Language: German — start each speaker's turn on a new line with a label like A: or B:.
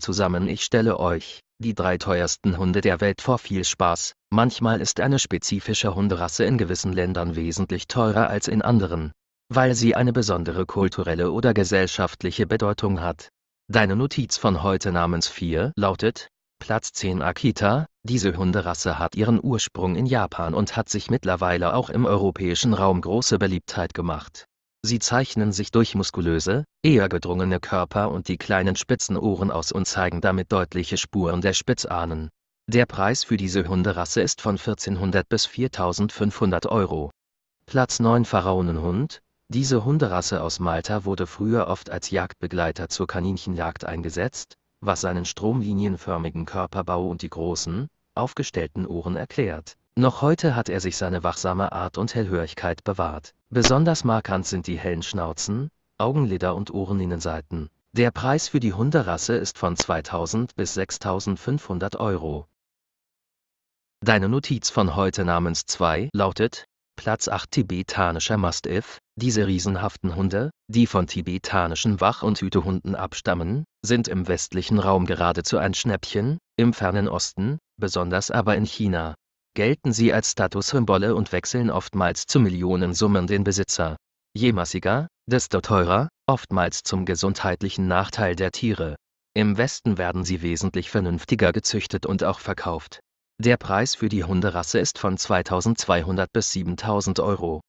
A: Zusammen. Ich stelle euch die drei teuersten Hunde der Welt vor viel Spaß. Manchmal ist eine spezifische Hunderasse in gewissen Ländern wesentlich teurer als in anderen, weil sie eine besondere kulturelle oder gesellschaftliche Bedeutung hat. Deine Notiz von heute namens 4 lautet, Platz 10 Akita, diese Hunderasse hat ihren Ursprung in Japan und hat sich mittlerweile auch im europäischen Raum große Beliebtheit gemacht. Sie zeichnen sich durch muskulöse, eher gedrungene Körper und die kleinen spitzen Ohren aus und zeigen damit deutliche Spuren der Spitzahnen. Der Preis für diese Hunderasse ist von 1400 bis 4500 Euro. Platz 9 Pharaonenhund, diese Hunderasse aus Malta wurde früher oft als Jagdbegleiter zur Kaninchenjagd eingesetzt, was seinen stromlinienförmigen Körperbau und die großen, aufgestellten Ohren erklärt. Noch heute hat er sich seine wachsame Art und Hellhörigkeit bewahrt. Besonders markant sind die hellen Schnauzen, Augenlider und Ohreninnenseiten. Der Preis für die Hunderasse ist von 2000 bis 6500 Euro. Deine Notiz von heute namens 2 lautet, Platz 8 tibetanischer Mastiff. Diese riesenhaften Hunde, die von tibetanischen Wach- und Hütehunden abstammen, sind im westlichen Raum geradezu ein Schnäppchen, im fernen Osten, besonders aber in China, gelten sie als Statussymbole und wechseln oftmals zu Millionensummen den Besitzer. Je massiger, desto teurer, oftmals zum gesundheitlichen Nachteil der Tiere. Im Westen werden sie wesentlich vernünftiger gezüchtet und auch verkauft. Der Preis für die Hunderasse ist von 2200 bis 7000 Euro.